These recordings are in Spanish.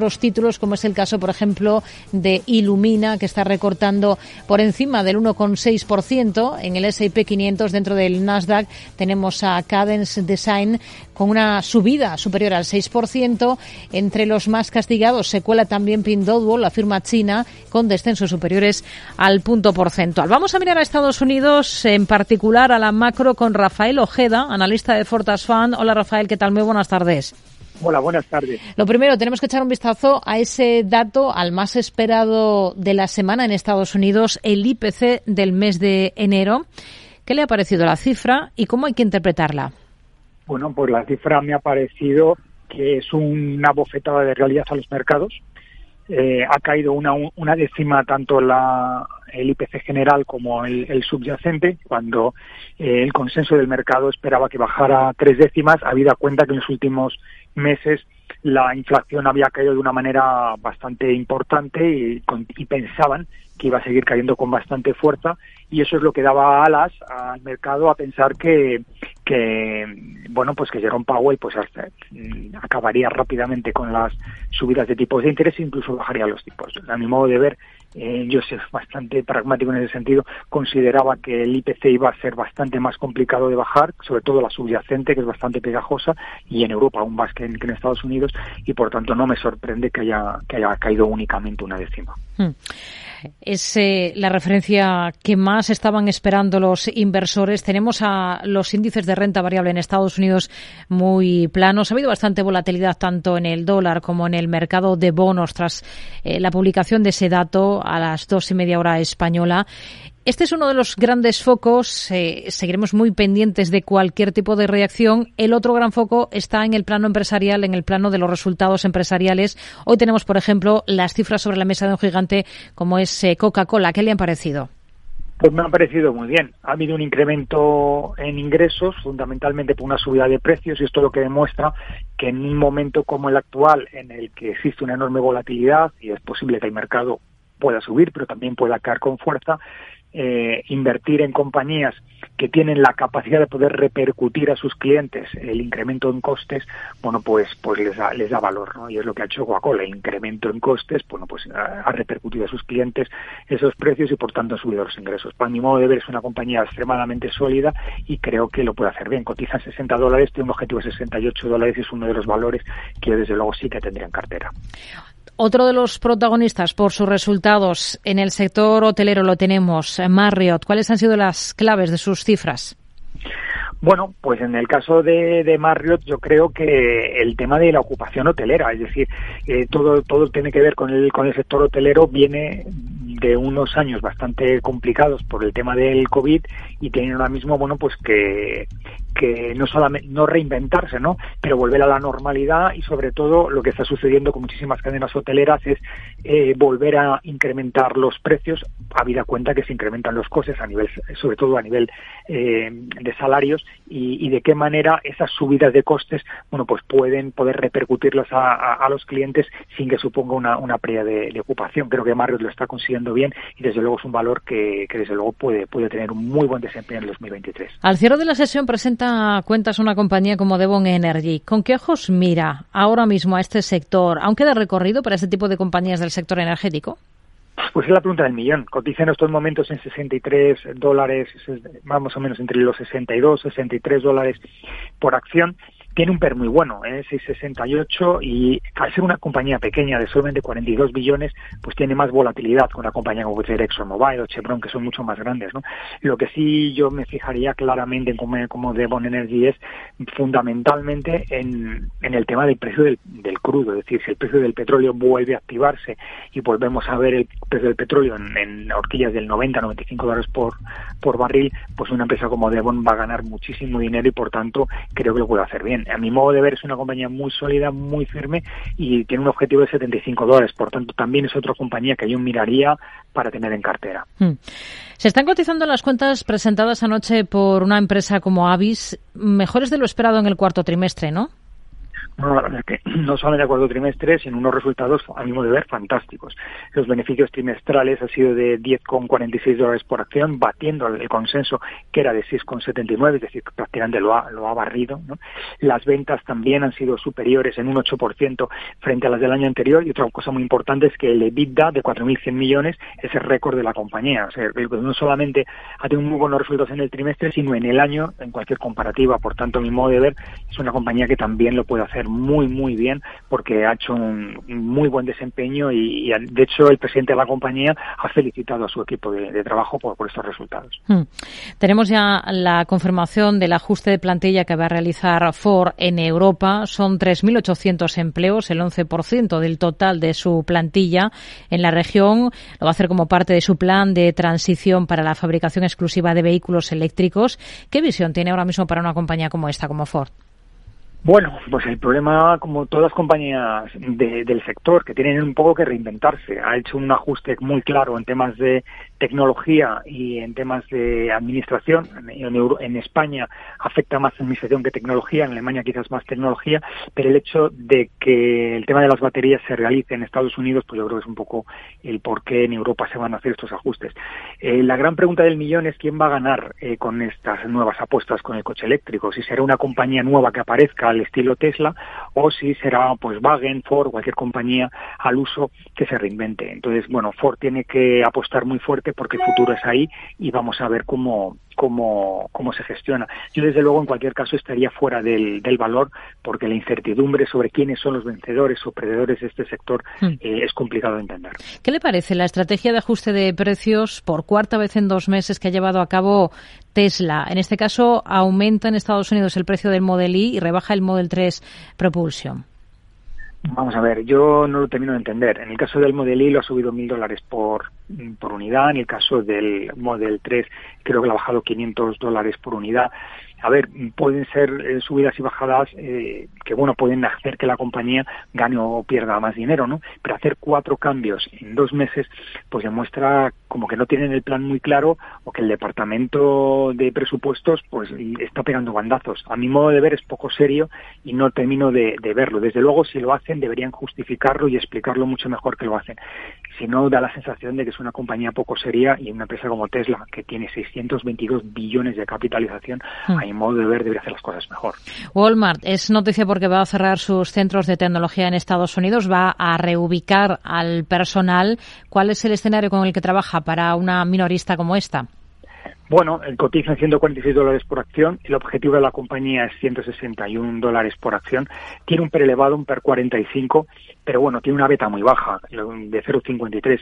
los títulos, como es el caso, por ejemplo, de Illumina, que está recortando por encima del 1,6%. En el S&P 500, dentro del Nasdaq, tenemos a Cadence Design con una subida superior al 6%. Entre los más castigados se cuela también Pinduoduo, la firma china, con descensos superiores al punto porcentual. Vamos a mirar a Estados Unidos, en particular a la macro, con Rafael Ojeda, analista de Fortas Fund. Hola, Rafael, ¿qué tal? Muy buenas tardes. Hola, buenas tardes. Lo primero, tenemos que echar un vistazo a ese dato, al más esperado de la semana en Estados Unidos, el IPC del mes de enero. ¿Qué le ha parecido la cifra y cómo hay que interpretarla? Bueno, pues la cifra me ha parecido que es una bofetada de realidad a los mercados. Eh, ha caído una, una décima tanto la, el IPC general como el, subyacente, cuando eh, el consenso del mercado esperaba que bajara tres décimas, habida cuenta que en los últimos meses la inflación había caído de una manera bastante importante y, y pensaban que iba a seguir cayendo con bastante fuerza y eso es lo que daba alas al mercado a pensar que, que bueno pues que Jerome Powell pues mm, acabaría rápidamente con las subidas de tipos de interés e incluso bajaría los tipos. A mi modo de ver, eh, yo soy bastante pragmático en ese sentido, consideraba que el IPC iba a ser bastante más complicado de bajar, sobre todo la subyacente, que es bastante pegajosa, y en Europa aún más que en, Estados Unidos, y por tanto no me sorprende que haya, que haya caído únicamente una décima. Hmm es eh, la referencia que más estaban esperando los inversores. Tenemos a los índices de renta variable en Estados Unidos muy planos. Ha habido bastante volatilidad tanto en el dólar como en el mercado de bonos tras eh, la publicación de ese dato a las dos y media hora española. Este es uno de los grandes focos. Eh, seguiremos muy pendientes de cualquier tipo de reacción. El otro gran foco está en el plano empresarial, en el plano de los resultados empresariales. Hoy tenemos, por ejemplo, las cifras sobre la mesa de un gigante como es eh, Coca-Cola. ¿Qué le han parecido? Pues me han parecido muy bien. Ha habido un incremento en ingresos, fundamentalmente por una subida de precios, y esto lo que demuestra que en un momento como el actual, en el que existe una enorme volatilidad y es posible que el mercado pueda subir, pero también pueda caer con fuerza, eh, invertir en compañías que tienen la capacidad de poder repercutir a sus clientes el incremento en costes, bueno, pues, pues les da, les da valor, ¿no? Y es lo que ha hecho Coca-Cola, el incremento en costes, bueno, pues ha, repercutido a sus clientes esos precios y por tanto ha subido los ingresos. Para mi modo de ver es una compañía extremadamente sólida y creo que lo puede hacer bien. Cotiza en 60 dólares, tiene un objetivo de 68 dólares y es uno de los valores que desde luego sí que tendría en cartera. Otro de los protagonistas por sus resultados en el sector hotelero lo tenemos, Marriott. ¿Cuáles han sido las claves de sus cifras? Bueno, pues en el caso de, de, Marriott yo creo que el tema de la ocupación hotelera, es decir, eh, todo todo tiene que ver con el con el sector hotelero viene de unos años bastante complicados por el tema del COVID y tienen ahora mismo, bueno, pues que, que no solamente no reinventarse, ¿no? Pero volver a la normalidad y sobre todo lo que está sucediendo con muchísimas cadenas hoteleras es eh, volver a incrementar los precios, habida cuenta que se incrementan los costes a nivel, sobre todo a nivel eh, de salarios y, de qué manera esas subidas de costes, bueno, pues pueden poder repercutirlas a, los clientes sin que suponga una, una pérdida de, ocupación. Creo que Marriott lo está consiguiendo bien y desde luego es un valor que, que desde luego puede, puede tener un muy buen desempeño en el 2023. Al cierre de la sesión presenta cuentas una compañía como Devon Energy. ¿Con qué ojos mira ahora mismo a este sector? ¿Aún queda recorrido para este tipo de compañías del sector energético? Pues es la pregunta del millón. Cotiza en estos momentos en 63 dólares, más o menos entre los 62, 63 dólares por acción tiene un PER muy bueno, ¿eh? 6,68 y al ser una compañía pequeña de solamente 42 billones, pues tiene más volatilidad con una compañía como puede ser ExxonMobil o Chevron, que son mucho más grandes, ¿no? Lo que sí yo me fijaría claramente en como, como Devon Energy es fundamentalmente en, en el tema del precio del, del, crudo, es decir, si el precio del petróleo vuelve a activarse y volvemos a ver el precio del petróleo en, en horquillas del 90-95 dólares por, por barril, pues una empresa como Devon va a ganar muchísimo dinero y por tanto creo que lo puede hacer bien a mi modo de ver es una compañía muy sólida, muy firme y tiene un objetivo de 75 dólares. Por tanto, también es otra compañía que yo miraría para tener en cartera. Hmm. Se están cotizando las cuentas presentadas anoche por una empresa como Avis, mejores de lo esperado en el cuarto trimestre, ¿no? No, la verdad es que no de cuarto trimestre, sino unos resultados, a mi modo de ver, fantásticos. Los beneficios trimestrales han sido de 10,46 dólares por acción, batiendo el consenso que era de 6,79, es decir, prácticamente lo ha, lo ha barrido. Las ventas también han sido superiores en un 8% frente a las del año anterior y otra cosa muy importante es que el EBITDA de 4.100 millones es el récord de la compañía. O sea, no solamente ha tenido muy buenos resultados en el trimestre, sino en el año en cualquier comparativa. Por tanto, a mi modo de ver, es una compañía que también lo puede hacer muy, muy bien porque ha hecho un muy buen desempeño y, de hecho, el presidente de la compañía ha felicitado a su equipo de, trabajo por, estos resultados. Hmm. Tenemos ya la confirmación del ajuste de plantilla que va a realizar Ford en Europa. Son 3.800 empleos, el 11% del total de su plantilla en la región. Lo va a hacer como parte de su plan de transición para la fabricación exclusiva de vehículos eléctricos. ¿Qué visión tiene ahora mismo para una compañía como esta, como Ford? Bueno, pues el problema, como todas las compañías del sector, que tienen un poco que reinventarse, ha hecho un ajuste muy claro en temas de tecnología y en temas de administración. En, España afecta más administración que tecnología, en Alemania quizás más tecnología, pero el hecho de que el tema de las baterías se realice en Estados Unidos, pues yo creo que es un poco el por qué en Europa se van a hacer estos ajustes. Eh, la gran pregunta del millón es quién va a ganar eh, con estas nuevas apuestas con el coche eléctrico, si será una compañía nueva que aparezca al estilo Tesla o si será pues Wagen, Ford, cualquier compañía al uso que se reinvente. Entonces, bueno, Ford tiene que apostar muy fuerte porque el futuro es ahí y vamos a ver cómo, cómo, cómo se gestiona. Yo, desde luego, en cualquier caso, estaría fuera del, del valor porque la incertidumbre sobre quiénes son los vencedores o perdedores de este sector hmm. eh, es complicado de entender. ¿Qué le parece la estrategia de ajuste de precios por cuarta vez en dos meses que ha llevado a cabo Tesla? En este caso, aumenta en Estados Unidos el precio del Model I y rebaja el Model 3 Propulsion. Vamos a ver, yo no lo termino de entender. En el caso del Model I lo ha subido mil dólares por, por unidad. En el caso del Model 3 creo que lo ha bajado 500 dólares por unidad a ver, pueden ser eh, subidas y bajadas eh, que, bueno, pueden hacer que la compañía gane o pierda más dinero, ¿no? Pero hacer cuatro cambios en dos meses, pues demuestra como que no tienen el plan muy claro o que el departamento de presupuestos, pues, está pegando bandazos. A mi modo de ver es poco serio y no termino de, de verlo. Desde luego, si lo hacen, deberían justificarlo y explicarlo mucho mejor que lo hacen. Si no, da la sensación de que es una compañía poco seria y una empresa como Tesla, que tiene 622 billones de capitalización, mm mi modo de ver, debería hacer las cosas mejor. Walmart es noticia porque va a cerrar sus centros de tecnología en Estados Unidos, va a reubicar al personal. ¿Cuál es el escenario con el que trabaja para una minorista como esta? Bueno, el cotiza en 146 dólares por acción. El objetivo de la compañía es 161 dólares por acción. Tiene un per elevado, un per 45, pero bueno, tiene una beta muy baja, de 0,53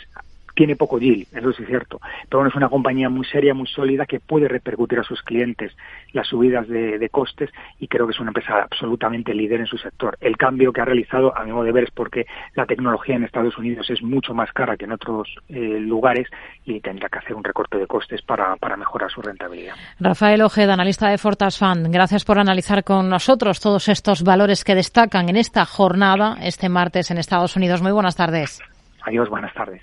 tiene poco yield, eso sí es cierto, pero bueno, es una compañía muy seria, muy sólida que puede repercutir a sus clientes las subidas de, costes y creo que es una empresa absolutamente líder en su sector. El cambio que ha realizado, a mi modo de ver, es porque la tecnología en Estados Unidos es mucho más cara que en otros eh, lugares y tendrá que hacer un recorte de costes para, para mejorar su rentabilidad. Rafael Ojeda, analista de Fortas Fund, gracias por analizar con nosotros todos estos valores que destacan en esta jornada este martes en Estados Unidos. Muy buenas tardes. Adiós, buenas tardes.